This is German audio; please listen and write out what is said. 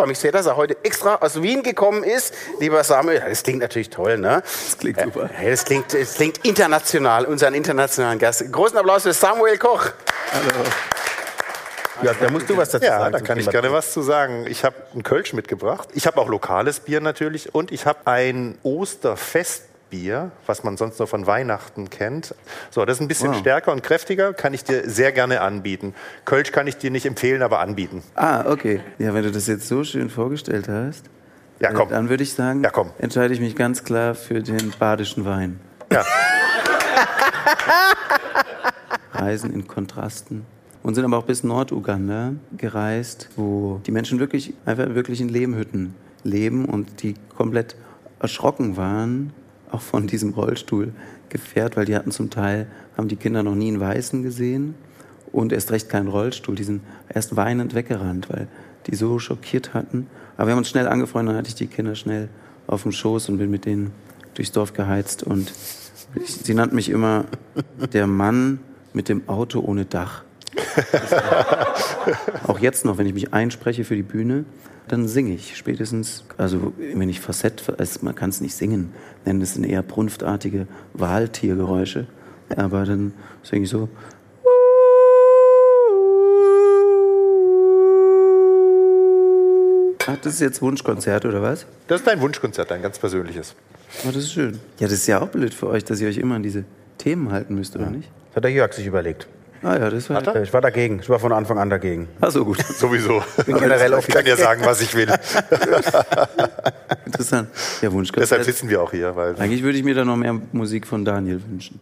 freue mich sehr, dass er heute extra aus Wien gekommen ist. Lieber Samuel, das klingt natürlich toll, ne? Das klingt super. Äh, das, klingt, das klingt international, unseren internationalen Gast. Großen Applaus für Samuel Koch. Hallo. Ja, da musst du was dazu ja, sagen. Ja, da kann ich gerne was zu sagen. Ich habe einen Kölsch mitgebracht. Ich habe auch lokales Bier natürlich und ich habe ein Osterfest Bier, was man sonst nur von Weihnachten kennt. So, das ist ein bisschen wow. stärker und kräftiger, kann ich dir sehr gerne anbieten. Kölsch kann ich dir nicht empfehlen, aber anbieten. Ah, okay. Ja, wenn du das jetzt so schön vorgestellt hast, ja, komm. dann würde ich sagen, ja, komm. entscheide ich mich ganz klar für den badischen Wein. Ja. Reisen in Kontrasten und sind aber auch bis Norduganda gereist, wo die Menschen wirklich einfach wirklich in Lehmhütten leben und die komplett erschrocken waren, auch von diesem Rollstuhl gefährt, weil die hatten zum Teil, haben die Kinder noch nie einen Weißen gesehen und erst recht keinen Rollstuhl. Die sind erst weinend weggerannt, weil die so schockiert hatten. Aber wir haben uns schnell angefreundet, dann hatte ich die Kinder schnell auf dem Schoß und bin mit denen durchs Dorf geheizt und ich, sie nannten mich immer der Mann mit dem Auto ohne Dach. Auch jetzt noch, wenn ich mich einspreche für die Bühne, dann singe ich spätestens, also wenn ich Facett, also man kann es nicht singen, nennen es sind eher brunftartige Wahltiergeräusche, aber dann singe ich so. Ach, das ist jetzt Wunschkonzert oder was? Das ist dein Wunschkonzert, dein ganz persönliches. Oh, das ist schön. Ja, das ist ja auch blöd für euch, dass ihr euch immer an diese Themen halten müsst, oder ja. nicht? Das hat der Jörg sich überlegt. Ah ja, das war. Ich war dagegen. Ich war von Anfang an dagegen. Ach so, gut. Sowieso. Bin generell ich kann ja sagen, was ich will. Interessant. Ja, Wunsch. Deshalb sitzen wir auch hier. Weil Eigentlich würde ich mir da noch mehr Musik von Daniel wünschen.